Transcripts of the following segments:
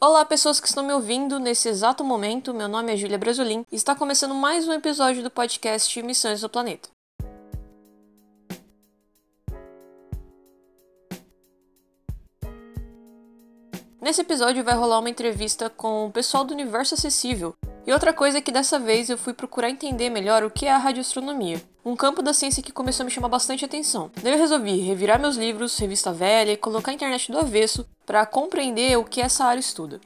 Olá, pessoas que estão me ouvindo nesse exato momento. Meu nome é Júlia Brasolim e está começando mais um episódio do podcast Missões do Planeta. Nesse episódio vai rolar uma entrevista com o pessoal do Universo Acessível. E outra coisa é que dessa vez eu fui procurar entender melhor o que é a radioastronomia, um campo da ciência que começou a me chamar bastante atenção. Daí eu resolvi revirar meus livros, revista velha e colocar a internet do avesso para compreender o que essa área estuda.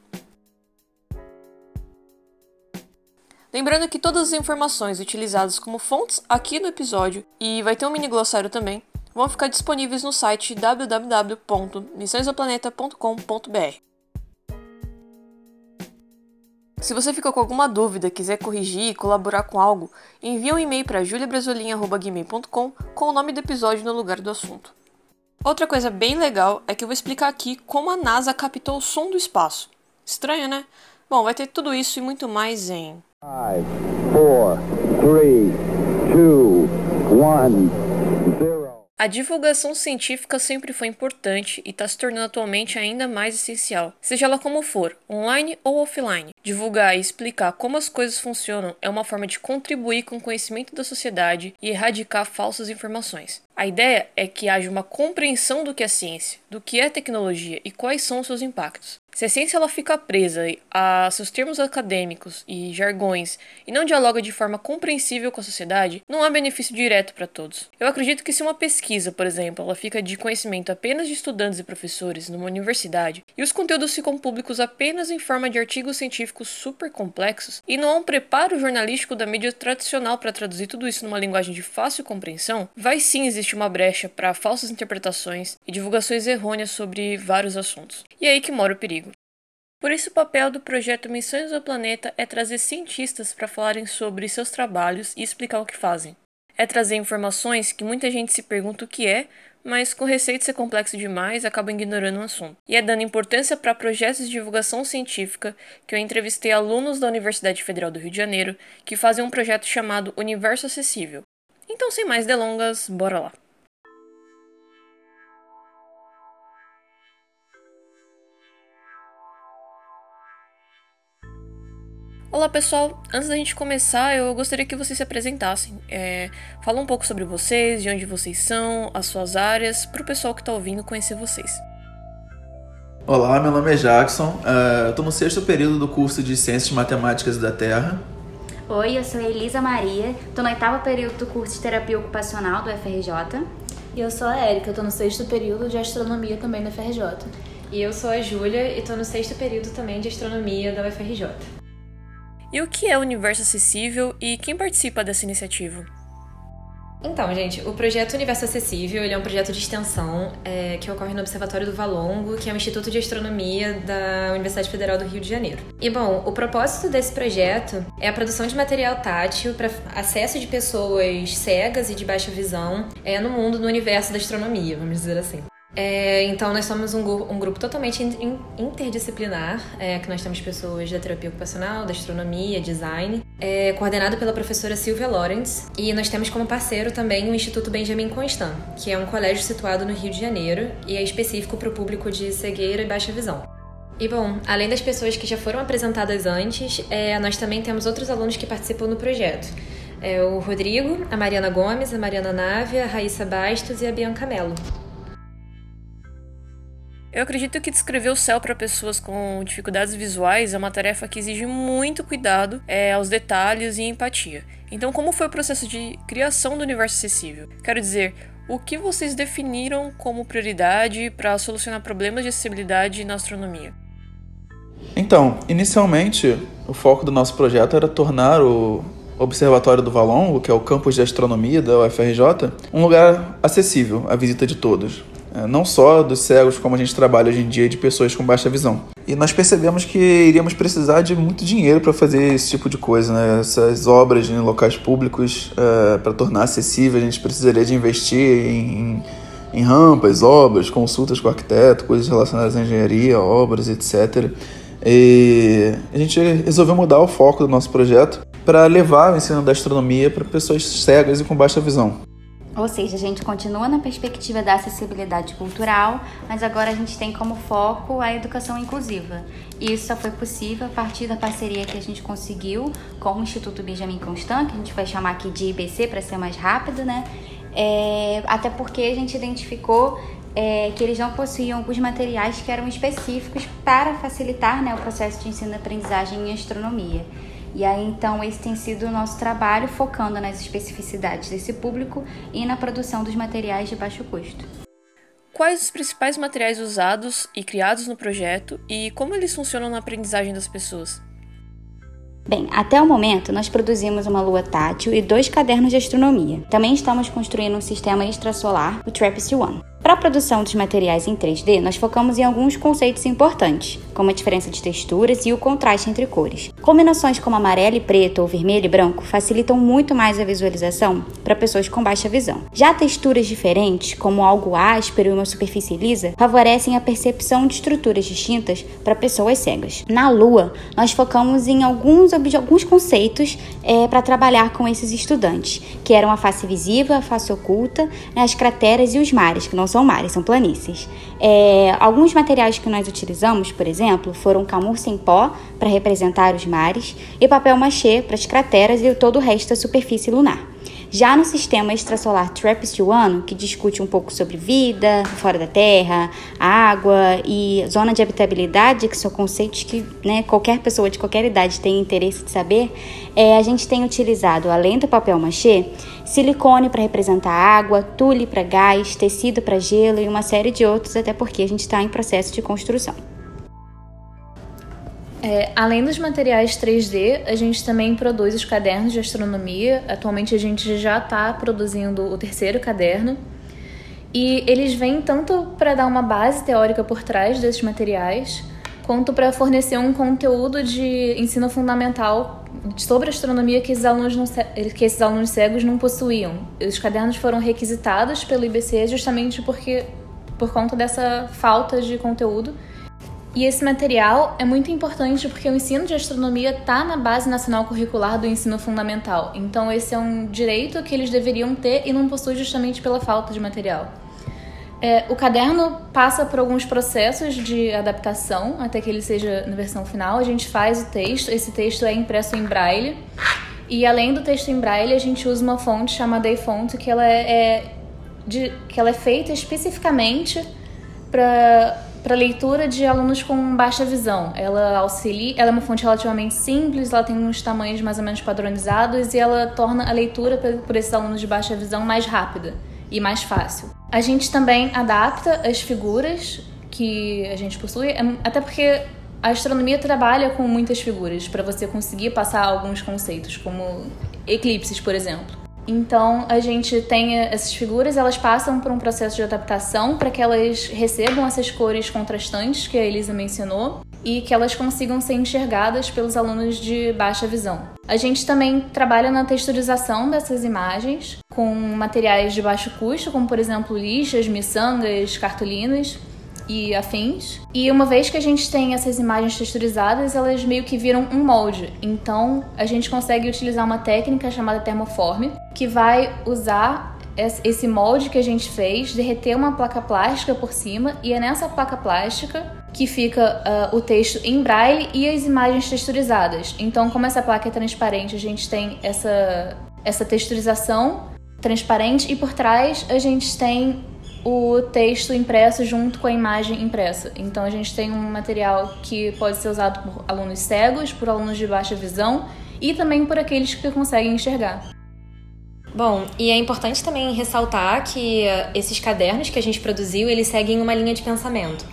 Lembrando que todas as informações utilizadas como fontes aqui no episódio, e vai ter um mini glossário também, vão ficar disponíveis no site www.missõesdoplaneta.com.br. Se você ficou com alguma dúvida, quiser corrigir e colaborar com algo, envie um e-mail para juliabrasolinha.gmail.com com o nome do episódio no lugar do assunto. Outra coisa bem legal é que eu vou explicar aqui como a NASA captou o som do espaço. Estranho, né? Bom, vai ter tudo isso e muito mais em 5, 4, 3, 2, 1, 0. A divulgação científica sempre foi importante e está se tornando atualmente ainda mais essencial, seja ela como for, online ou offline. Divulgar e explicar como as coisas funcionam é uma forma de contribuir com o conhecimento da sociedade e erradicar falsas informações. A ideia é que haja uma compreensão do que é ciência, do que é tecnologia e quais são os seus impactos. Se a ciência ela fica presa a seus termos acadêmicos e jargões e não dialoga de forma compreensível com a sociedade, não há benefício direto para todos. Eu acredito que se uma pesquisa, por exemplo, ela fica de conhecimento apenas de estudantes e professores numa universidade e os conteúdos ficam públicos apenas em forma de artigos científicos super complexos e não há um preparo jornalístico da mídia tradicional para traduzir tudo isso numa linguagem de fácil compreensão, vai sim existir uma brecha para falsas interpretações e divulgações errôneas sobre vários assuntos. E é aí que mora o perigo. Por isso, o papel do projeto Missões ao Planeta é trazer cientistas para falarem sobre seus trabalhos e explicar o que fazem. É trazer informações que muita gente se pergunta o que é, mas com receio de ser complexo demais acaba ignorando o assunto. E é dando importância para projetos de divulgação científica que eu entrevistei alunos da Universidade Federal do Rio de Janeiro que fazem um projeto chamado Universo Acessível. Então, sem mais delongas, bora lá! Olá pessoal, antes da gente começar, eu gostaria que vocês se apresentassem. É, fala um pouco sobre vocês, de onde vocês são, as suas áreas, para o pessoal que está ouvindo conhecer vocês. Olá, meu nome é Jackson, uh, estou no sexto período do curso de Ciências Matemáticas da Terra. Oi, eu sou Elisa Maria, estou no oitavo período do curso de Terapia Ocupacional do FRJ. E eu sou a Érica, estou no sexto período de Astronomia também da FRJ. E eu sou a Júlia e estou no sexto período também de Astronomia da UFRJ. E o que é o Universo Acessível e quem participa dessa iniciativa? Então, gente, o projeto Universo Acessível é um projeto de extensão é, que ocorre no Observatório do Valongo, que é um instituto de astronomia da Universidade Federal do Rio de Janeiro. E, bom, o propósito desse projeto é a produção de material tátil para acesso de pessoas cegas e de baixa visão é, no mundo, no universo da astronomia, vamos dizer assim. É, então, nós somos um, um grupo totalmente interdisciplinar, é, que nós temos pessoas da terapia ocupacional, da astronomia, design, é, coordenado pela professora Silvia Lawrence, e nós temos como parceiro também o Instituto Benjamin Constant, que é um colégio situado no Rio de Janeiro e é específico para o público de cegueira e baixa visão. E bom, além das pessoas que já foram apresentadas antes, é, nós também temos outros alunos que participam do projeto. É o Rodrigo, a Mariana Gomes, a Mariana Nave, a Raíssa Bastos e a Bianca Mello. Eu acredito que descrever o céu para pessoas com dificuldades visuais é uma tarefa que exige muito cuidado é, aos detalhes e empatia. Então, como foi o processo de criação do universo acessível? Quero dizer, o que vocês definiram como prioridade para solucionar problemas de acessibilidade na astronomia? Então, inicialmente, o foco do nosso projeto era tornar o Observatório do Valongo, que é o campus de astronomia da UFRJ, um lugar acessível à visita de todos. É, não só dos cegos, como a gente trabalha hoje em dia, de pessoas com baixa visão. E nós percebemos que iríamos precisar de muito dinheiro para fazer esse tipo de coisa, né? essas obras em locais públicos, é, para tornar acessível, a gente precisaria de investir em, em rampas, obras, consultas com arquiteto, coisas relacionadas à engenharia, obras, etc. E a gente resolveu mudar o foco do nosso projeto para levar o ensino da astronomia para pessoas cegas e com baixa visão. Ou seja, a gente continua na perspectiva da acessibilidade cultural, mas agora a gente tem como foco a educação inclusiva. E isso só foi possível a partir da parceria que a gente conseguiu com o Instituto Benjamin Constant, que a gente vai chamar aqui de IBC para ser mais rápido, né? É, até porque a gente identificou é, que eles não possuíam alguns materiais que eram específicos para facilitar né, o processo de ensino-aprendizagem em astronomia. E aí, então, esse tem sido o nosso trabalho, focando nas especificidades desse público e na produção dos materiais de baixo custo. Quais os principais materiais usados e criados no projeto e como eles funcionam na aprendizagem das pessoas? Bem, até o momento nós produzimos uma lua tátil e dois cadernos de astronomia. Também estamos construindo um sistema extrasolar, o TRAPPIST-1. Para a produção dos materiais em 3D, nós focamos em alguns conceitos importantes, como a diferença de texturas e o contraste entre cores. Combinações como amarelo e preto ou vermelho e branco facilitam muito mais a visualização para pessoas com baixa visão. Já texturas diferentes, como algo áspero e uma superfície lisa, favorecem a percepção de estruturas distintas para pessoas cegas. Na Lua, nós focamos em alguns, alguns conceitos é, para trabalhar com esses estudantes, que eram a face visível, a face oculta, né, as crateras e os mares, que não são mares, são planícies. É, alguns materiais que nós utilizamos, por exemplo, foram camurça em pó para representar os mares e papel machê para as crateras e todo o resto da superfície lunar. Já no sistema extrasolar TRAPPIST-1, que discute um pouco sobre vida fora da Terra, água e zona de habitabilidade, que são conceitos que né, qualquer pessoa de qualquer idade tem interesse de saber, é, a gente tem utilizado, além do papel machê, silicone para representar água, tule para gás, tecido para gelo e uma série de outros, até porque a gente está em processo de construção. É, além dos materiais 3D, a gente também produz os cadernos de astronomia. Atualmente a gente já está produzindo o terceiro caderno. E eles vêm tanto para dar uma base teórica por trás desses materiais, quanto para fornecer um conteúdo de ensino fundamental sobre astronomia que esses, alunos não, que esses alunos cegos não possuíam. Os cadernos foram requisitados pelo IBC justamente porque por conta dessa falta de conteúdo e esse material é muito importante porque o ensino de astronomia está na base nacional curricular do ensino fundamental. Então, esse é um direito que eles deveriam ter e não possuem justamente pela falta de material. É, o caderno passa por alguns processos de adaptação até que ele seja na versão final. A gente faz o texto, esse texto é impresso em braille. E além do texto em braille, a gente usa uma fonte chamada iFont, que ela é, é que ela é feita especificamente para para leitura de alunos com baixa visão. Ela auxilia, ela é uma fonte relativamente simples, ela tem uns tamanhos mais ou menos padronizados e ela torna a leitura por esses alunos de baixa visão mais rápida e mais fácil. A gente também adapta as figuras que a gente possui, é, até porque a astronomia trabalha com muitas figuras para você conseguir passar alguns conceitos, como eclipses, por exemplo. Então a gente tem essas figuras, elas passam por um processo de adaptação para que elas recebam essas cores contrastantes que a Elisa mencionou e que elas consigam ser enxergadas pelos alunos de baixa visão. A gente também trabalha na texturização dessas imagens com materiais de baixo custo, como por exemplo lixas, miçangas, cartolinas e afins. E uma vez que a gente tem essas imagens texturizadas, elas meio que viram um molde. Então, a gente consegue utilizar uma técnica chamada termoforme, que vai usar esse molde que a gente fez, derreter uma placa plástica por cima, e é nessa placa plástica que fica uh, o texto em braille e as imagens texturizadas. Então, como essa placa é transparente, a gente tem essa, essa texturização transparente e por trás a gente tem o texto impresso junto com a imagem impressa. Então a gente tem um material que pode ser usado por alunos cegos, por alunos de baixa visão e também por aqueles que conseguem enxergar. Bom, e é importante também ressaltar que esses cadernos que a gente produziu, eles seguem uma linha de pensamento.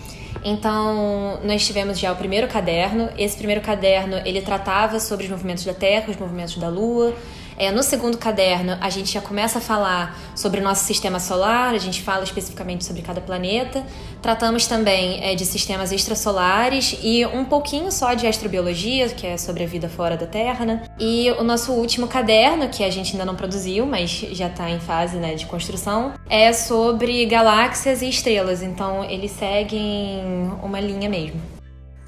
Então, nós tivemos já o primeiro caderno. Esse primeiro caderno, ele tratava sobre os movimentos da Terra, os movimentos da Lua, é, no segundo caderno, a gente já começa a falar sobre o nosso sistema solar, a gente fala especificamente sobre cada planeta. Tratamos também é, de sistemas extrasolares e um pouquinho só de astrobiologia, que é sobre a vida fora da Terra, né? E o nosso último caderno, que a gente ainda não produziu, mas já está em fase né, de construção, é sobre galáxias e estrelas. Então, eles seguem uma linha mesmo.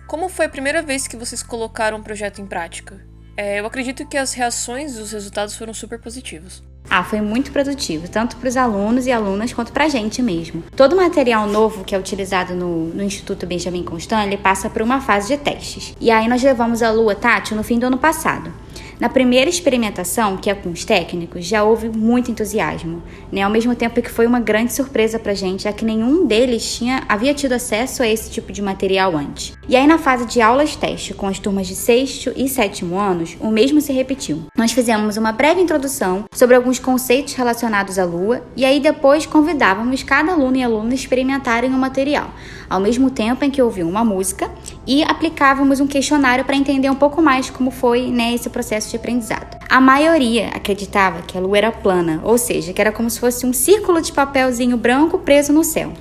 Como foi a primeira vez que vocês colocaram um projeto em prática? É, eu acredito que as reações os resultados foram super positivos. Ah, foi muito produtivo, tanto para os alunos e alunas quanto para a gente mesmo. Todo material novo que é utilizado no, no Instituto Benjamin Constant, ele passa por uma fase de testes. E aí nós levamos a Lua Tátil no fim do ano passado. Na primeira experimentação, que é com os técnicos, já houve muito entusiasmo, né? Ao mesmo tempo que foi uma grande surpresa pra gente, já que nenhum deles tinha havia tido acesso a esse tipo de material antes. E aí na fase de aulas teste com as turmas de sexto e sétimo anos, o mesmo se repetiu. Nós fizemos uma breve introdução sobre alguns conceitos relacionados à lua e aí depois convidávamos cada aluno e aluna a experimentarem o material, ao mesmo tempo em que ouviam uma música e aplicávamos um questionário para entender um pouco mais como foi né, esse processo de aprendizado. A maioria acreditava que a Lua era plana, ou seja, que era como se fosse um círculo de papelzinho branco preso no céu.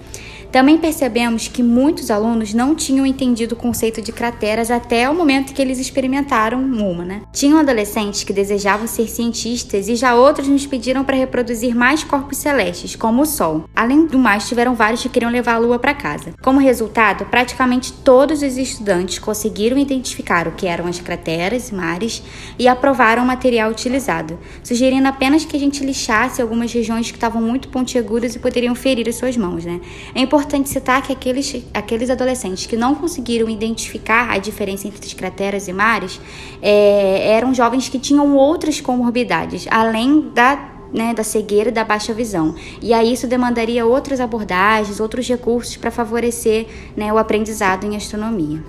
Também percebemos que muitos alunos não tinham entendido o conceito de crateras até o momento que eles experimentaram uma, né? Tinham adolescentes que desejavam ser cientistas e já outros nos pediram para reproduzir mais corpos celestes, como o Sol. Além do mais, tiveram vários que queriam levar a Lua para casa. Como resultado, praticamente todos os estudantes conseguiram identificar o que eram as crateras e mares e aprovaram o material utilizado, sugerindo apenas que a gente lixasse algumas regiões que estavam muito pontiagudas e poderiam ferir as suas mãos, né? É citar que aqueles, aqueles adolescentes que não conseguiram identificar a diferença entre as crateras e mares é, eram jovens que tinham outras comorbidades, além da né, da cegueira e da baixa visão. E aí isso demandaria outras abordagens, outros recursos para favorecer né, o aprendizado em astronomia.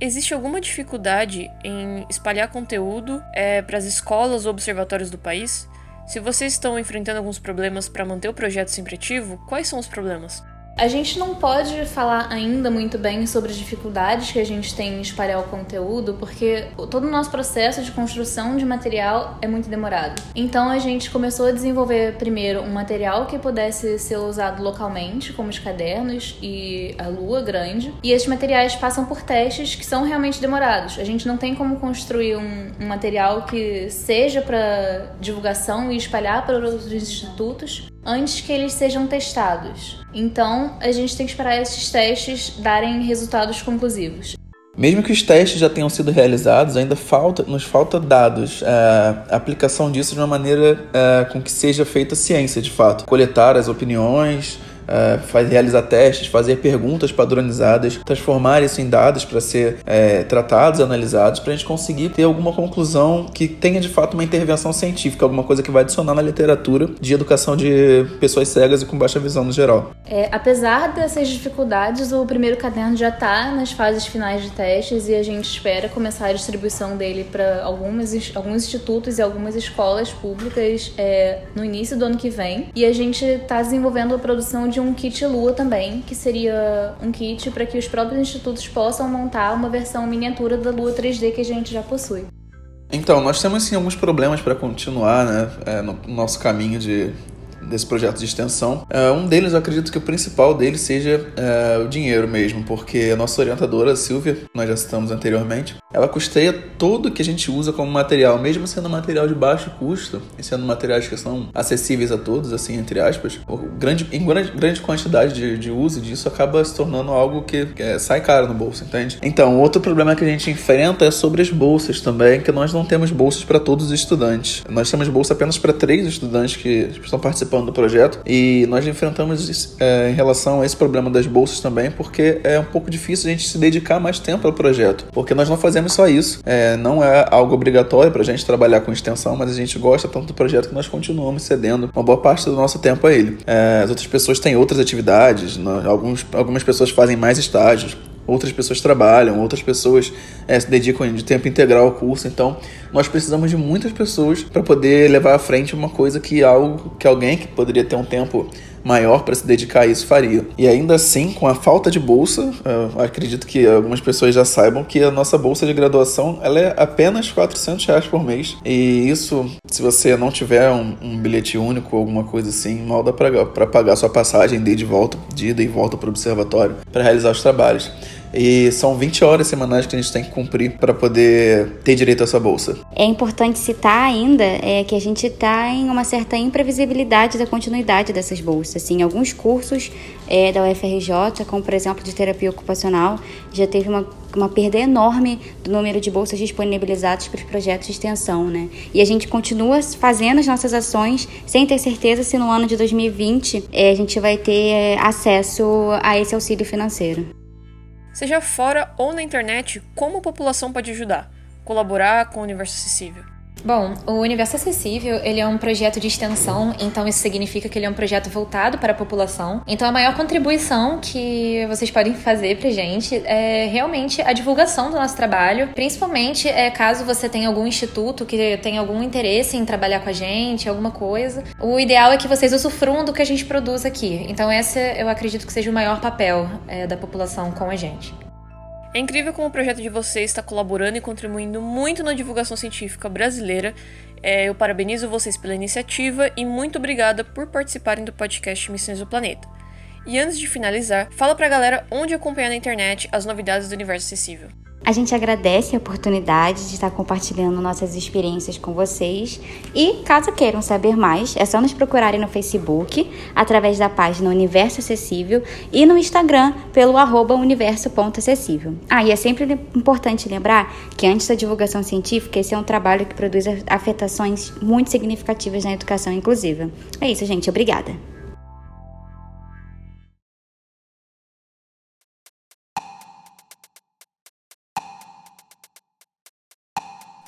Existe alguma dificuldade em espalhar conteúdo é, para as escolas ou observatórios do país? Se vocês estão enfrentando alguns problemas para manter o projeto sempre ativo, quais são os problemas? A gente não pode falar ainda muito bem sobre as dificuldades que a gente tem em espalhar o conteúdo, porque todo o nosso processo de construção de material é muito demorado. Então a gente começou a desenvolver primeiro um material que pudesse ser usado localmente, como os cadernos e a lua grande, e esses materiais passam por testes que são realmente demorados. A gente não tem como construir um, um material que seja para divulgação e espalhar para outros institutos antes que eles sejam testados. Então, a gente tem que esperar esses testes darem resultados conclusivos. Mesmo que os testes já tenham sido realizados, ainda falta, nos falta dados, é, a aplicação disso de uma maneira é, com que seja feita ciência de fato. Coletar as opiniões, uh, realizar testes, fazer perguntas padronizadas, transformar isso em dados para ser é, tratados, analisados, para a gente conseguir ter alguma conclusão que tenha de fato uma intervenção científica, alguma coisa que vai adicionar na literatura de educação de pessoas cegas e com baixa visão no geral. É, apesar dessas dificuldades, o primeiro caderno já está nas fases finais de testes e a gente espera começar a distribuição dele para alguns institutos e algumas escolas públicas é, no início do ano que vem. E a gente está desenvolvendo a produção de de um kit Lua também, que seria um kit para que os próprios institutos possam montar uma versão miniatura da Lua 3D que a gente já possui. Então, nós temos sim alguns problemas para continuar né, é, no nosso caminho de desse projeto de extensão. Uh, um deles, eu acredito que o principal deles seja uh, o dinheiro mesmo, porque a nossa orientadora, Silvia, nós já citamos anteriormente, ela custeia tudo que a gente usa como material, mesmo sendo material de baixo custo e sendo materiais que são acessíveis a todos, assim, entre aspas, grande, em grande, grande quantidade de, de uso disso acaba se tornando algo que, que é, sai caro no bolso, entende? Então, outro problema que a gente enfrenta é sobre as bolsas também, que nós não temos bolsas para todos os estudantes. Nós temos bolsa apenas para três estudantes que estão participando do projeto e nós enfrentamos é, em relação a esse problema das bolsas também, porque é um pouco difícil a gente se dedicar mais tempo ao projeto, porque nós não fazemos só isso, é, não é algo obrigatório para a gente trabalhar com extensão, mas a gente gosta tanto do projeto que nós continuamos cedendo uma boa parte do nosso tempo a ele. É, as outras pessoas têm outras atividades, alguns, algumas pessoas fazem mais estágios, outras pessoas trabalham, outras pessoas é, se dedicam de tempo integral ao curso. Então, nós precisamos de muitas pessoas para poder levar à frente uma coisa que algo que alguém que poderia ter um tempo maior para se dedicar a isso faria. E ainda assim, com a falta de bolsa, acredito que algumas pessoas já saibam que a nossa bolsa de graduação ela é apenas 400 reais por mês. E isso, se você não tiver um, um bilhete único ou alguma coisa assim, mal dá para pagar sua passagem de, de volta, de ida e volta para o observatório para realizar os trabalhos. E são 20 horas semanais que a gente tem que cumprir para poder ter direito a essa bolsa. É importante citar ainda é, que a gente está em uma certa imprevisibilidade da continuidade dessas bolsas. Assim, alguns cursos é, da UFRJ, como por exemplo de terapia ocupacional, já teve uma, uma perda enorme do número de bolsas disponibilizadas para os projetos de extensão, né? E a gente continua fazendo as nossas ações sem ter certeza se no ano de 2020 é, a gente vai ter é, acesso a esse auxílio financeiro. Seja fora ou na internet, como a população pode ajudar? Colaborar com o universo acessível? Bom, o Universo Acessível, ele é um projeto de extensão, então isso significa que ele é um projeto voltado para a população. Então a maior contribuição que vocês podem fazer pra gente é realmente a divulgação do nosso trabalho, principalmente é, caso você tenha algum instituto que tenha algum interesse em trabalhar com a gente, alguma coisa. O ideal é que vocês usufruam do que a gente produz aqui. Então esse eu acredito que seja o maior papel é, da população com a gente. É incrível como o projeto de vocês está colaborando e contribuindo muito na divulgação científica brasileira. É, eu parabenizo vocês pela iniciativa e muito obrigada por participarem do podcast Missões do Planeta. E antes de finalizar, fala pra galera onde acompanhar na internet as novidades do universo acessível. A gente agradece a oportunidade de estar compartilhando nossas experiências com vocês e, caso queiram saber mais, é só nos procurarem no Facebook, através da página Universo Acessível e no Instagram pelo arroba universo.acessível. Ah, e é sempre importante lembrar que antes da divulgação científica, esse é um trabalho que produz afetações muito significativas na educação inclusiva. É isso, gente. Obrigada.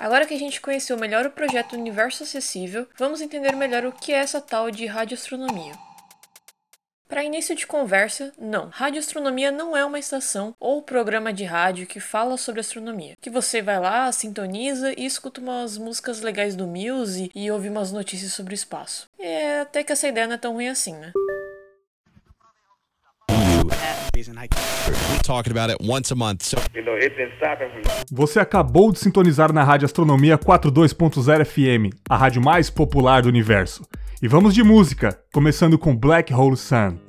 Agora que a gente conheceu melhor o projeto Universo Acessível, vamos entender melhor o que é essa tal de radioastronomia. Para início de conversa, não. Radioastronomia não é uma estação ou programa de rádio que fala sobre astronomia. Que você vai lá, sintoniza e escuta umas músicas legais do Muse e ouve umas notícias sobre o espaço. É até que essa ideia não é tão ruim assim, né? Você acabou de sintonizar na Rádio Astronomia 42.0 FM, a rádio mais popular do universo. E vamos de música, começando com Black Hole Sun.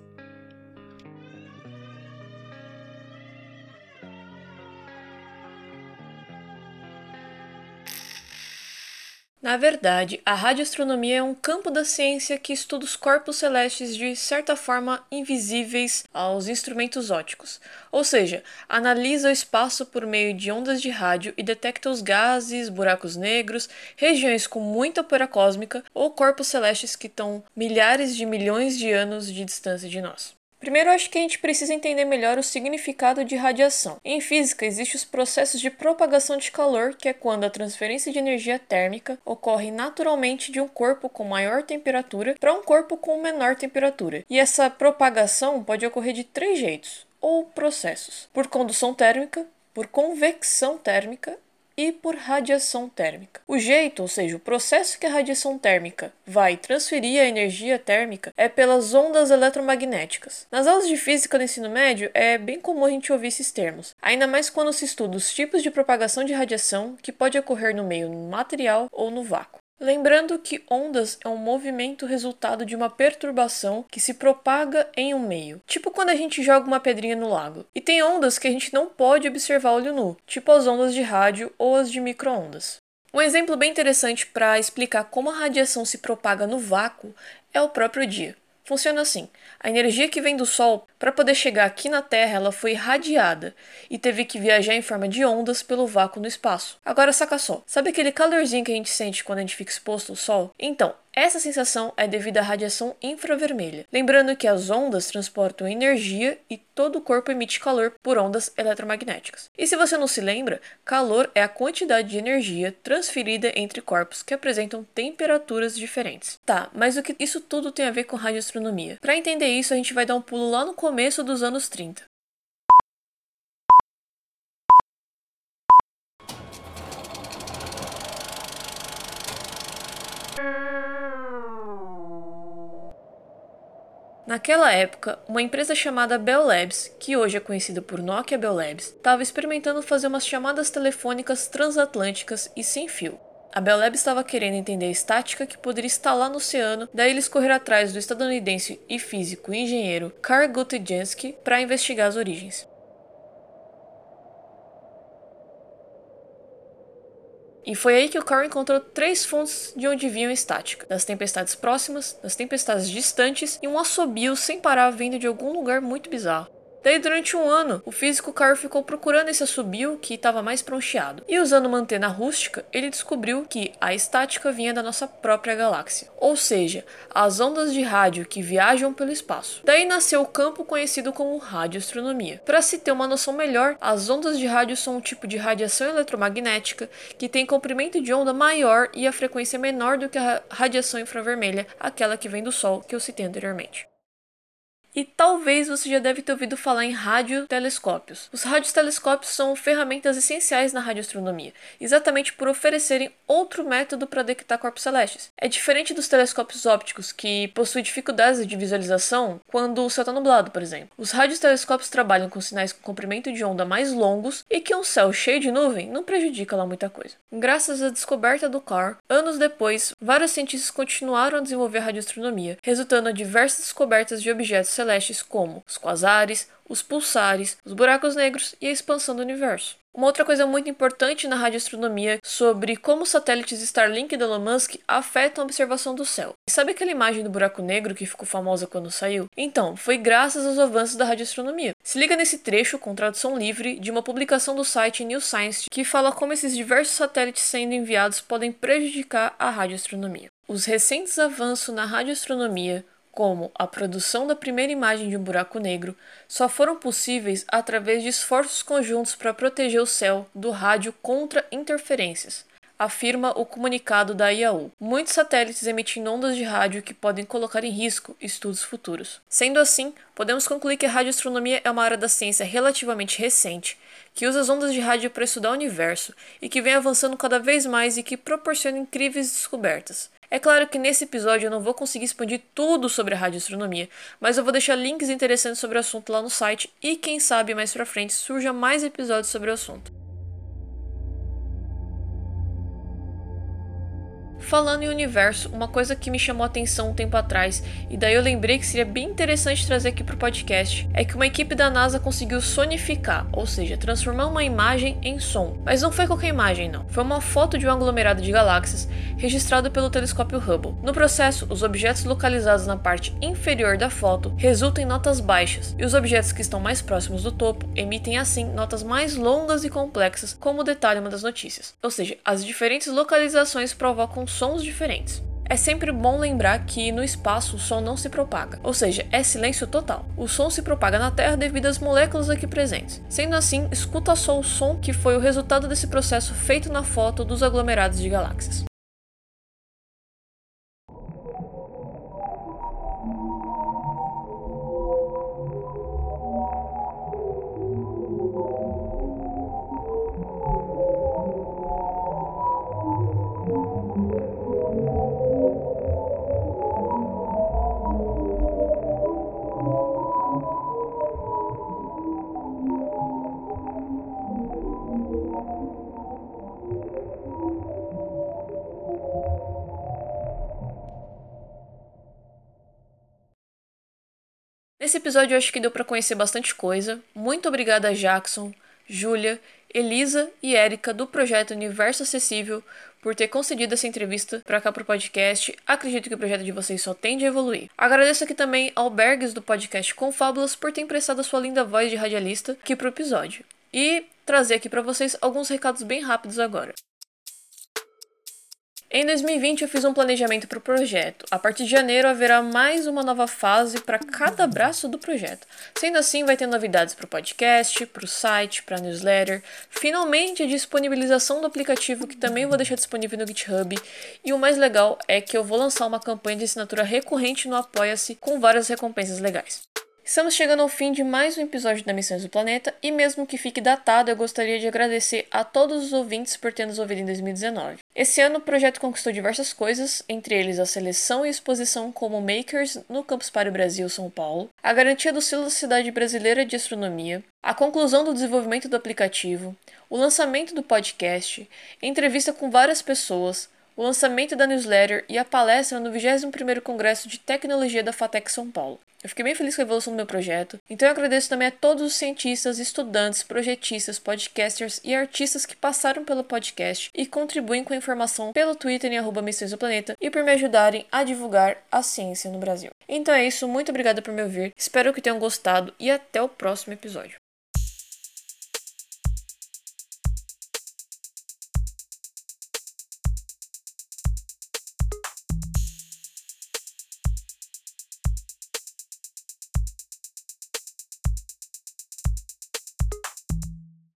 Na verdade, a radioastronomia é um campo da ciência que estuda os corpos celestes de certa forma invisíveis aos instrumentos ópticos, ou seja, analisa o espaço por meio de ondas de rádio e detecta os gases, buracos negros, regiões com muita poeira cósmica ou corpos celestes que estão milhares de milhões de anos de distância de nós. Primeiro, acho que a gente precisa entender melhor o significado de radiação. Em física, existem os processos de propagação de calor, que é quando a transferência de energia térmica ocorre naturalmente de um corpo com maior temperatura para um corpo com menor temperatura. E essa propagação pode ocorrer de três jeitos, ou processos: por condução térmica, por convecção térmica e por radiação térmica. O jeito, ou seja, o processo que a radiação térmica vai transferir a energia térmica é pelas ondas eletromagnéticas. Nas aulas de física no ensino médio é bem comum a gente ouvir esses termos, ainda mais quando se estuda os tipos de propagação de radiação que pode ocorrer no meio material ou no vácuo. Lembrando que ondas é um movimento resultado de uma perturbação que se propaga em um meio, tipo quando a gente joga uma pedrinha no lago. E tem ondas que a gente não pode observar olho nu, tipo as ondas de rádio ou as de microondas. Um exemplo bem interessante para explicar como a radiação se propaga no vácuo é o próprio dia. Funciona assim: a energia que vem do Sol, para poder chegar aqui na Terra, ela foi radiada e teve que viajar em forma de ondas pelo vácuo no espaço. Agora saca só, sabe aquele calorzinho que a gente sente quando a gente fica exposto ao Sol? Então, essa sensação é devido à radiação infravermelha. Lembrando que as ondas transportam energia e todo o corpo emite calor por ondas eletromagnéticas. E se você não se lembra, calor é a quantidade de energia transferida entre corpos que apresentam temperaturas diferentes. Tá, mas o que isso tudo tem a ver com radioastronomia? Para entender isso, a gente vai dar um pulo lá no começo dos anos 30. Naquela época, uma empresa chamada Bell Labs, que hoje é conhecida por Nokia Bell Labs, estava experimentando fazer umas chamadas telefônicas transatlânticas e sem fio. A Bell Labs estava querendo entender a estática que poderia instalar no oceano, daí eles correram atrás do estadunidense e físico e engenheiro Carl Gutjansky para investigar as origens. E foi aí que o Carl encontrou três fontes de onde vinham estática: das tempestades próximas, das tempestades distantes e um assobio sem parar vindo de algum lugar muito bizarro. Daí, durante um ano, o físico Carl ficou procurando esse assobio que estava mais proncheado. E usando uma antena rústica, ele descobriu que a estática vinha da nossa própria galáxia, ou seja, as ondas de rádio que viajam pelo espaço. Daí nasceu o campo conhecido como radioastronomia. Para se ter uma noção melhor, as ondas de rádio são um tipo de radiação eletromagnética que tem comprimento de onda maior e a frequência menor do que a radiação infravermelha, aquela que vem do Sol que eu citei anteriormente. E talvez você já deve ter ouvido falar em radiotelescópios. Os radiotelescópios são ferramentas essenciais na radioastronomia, exatamente por oferecerem outro método para detectar corpos celestes. É diferente dos telescópios ópticos, que possuem dificuldades de visualização quando o céu está nublado, por exemplo. Os radiotelescópios trabalham com sinais com comprimento de onda mais longos e que um céu cheio de nuvem não prejudica lá muita coisa. Graças à descoberta do CAR, anos depois, vários cientistas continuaram a desenvolver a radioastronomia, resultando em diversas descobertas de objetos celestes celestes como os quasares, os pulsares, os buracos negros e a expansão do universo. Uma outra coisa muito importante na radioastronomia sobre como os satélites Starlink e Elon Musk afetam a observação do céu. Sabe aquela imagem do buraco negro que ficou famosa quando saiu? Então, foi graças aos avanços da radioastronomia. Se liga nesse trecho com tradução livre de uma publicação do site New Science que fala como esses diversos satélites sendo enviados podem prejudicar a radioastronomia. Os recentes avanços na radioastronomia como a produção da primeira imagem de um buraco negro, só foram possíveis através de esforços conjuntos para proteger o céu do rádio contra interferências, afirma o comunicado da IAU. Muitos satélites emitem ondas de rádio que podem colocar em risco estudos futuros. Sendo assim, podemos concluir que a radioastronomia é uma área da ciência relativamente recente, que usa as ondas de rádio para estudar o universo e que vem avançando cada vez mais e que proporciona incríveis descobertas. É claro que nesse episódio eu não vou conseguir expandir tudo sobre a radioastronomia, mas eu vou deixar links interessantes sobre o assunto lá no site e quem sabe mais pra frente surja mais episódios sobre o assunto. Falando em universo, uma coisa que me chamou a atenção um tempo atrás, e daí eu lembrei que seria bem interessante trazer aqui para o podcast, é que uma equipe da NASA conseguiu sonificar, ou seja, transformar uma imagem em som. Mas não foi qualquer imagem, não. Foi uma foto de um aglomerado de galáxias registrado pelo telescópio Hubble. No processo, os objetos localizados na parte inferior da foto resultam em notas baixas, e os objetos que estão mais próximos do topo emitem assim notas mais longas e complexas, como detalha uma das notícias. Ou seja, as diferentes localizações provocam sons diferentes. É sempre bom lembrar que no espaço o som não se propaga, ou seja, é silêncio total. O som se propaga na Terra devido às moléculas aqui presentes. Sendo assim, escuta só o som que foi o resultado desse processo feito na foto dos aglomerados de galáxias. Episódio eu acho que deu para conhecer bastante coisa. Muito obrigada a Jackson, Júlia, Elisa e Érica do projeto Universo Acessível por ter concedido essa entrevista para cá pro podcast. Acredito que o projeto de vocês só tende a evoluir. Agradeço aqui também ao Bergs do podcast Confábulas por ter emprestado a sua linda voz de radialista aqui pro episódio. E trazer aqui para vocês alguns recados bem rápidos agora. Em 2020 eu fiz um planejamento para o projeto. A partir de janeiro haverá mais uma nova fase para cada braço do projeto. Sendo assim, vai ter novidades para o podcast, para o site, para a newsletter. Finalmente a disponibilização do aplicativo que também vou deixar disponível no GitHub. E o mais legal é que eu vou lançar uma campanha de assinatura recorrente no Apoia-se com várias recompensas legais. Estamos chegando ao fim de mais um episódio da Missões do Planeta e mesmo que fique datado, eu gostaria de agradecer a todos os ouvintes por ter nos ouvido em 2019. Esse ano o projeto conquistou diversas coisas, entre eles a seleção e exposição como Makers no Campus Party Brasil São Paulo, a garantia do selo da Cidade Brasileira de Astronomia, a conclusão do desenvolvimento do aplicativo, o lançamento do podcast, entrevista com várias pessoas, o lançamento da newsletter e a palestra no 21º Congresso de Tecnologia da FATEC São Paulo. Eu fiquei bem feliz com a evolução do meu projeto, então eu agradeço também a todos os cientistas, estudantes, projetistas, podcasters e artistas que passaram pelo podcast e contribuem com a informação pelo Twitter em arroba Missões do Planeta e por me ajudarem a divulgar a ciência no Brasil. Então é isso, muito obrigada por me ouvir, espero que tenham gostado e até o próximo episódio.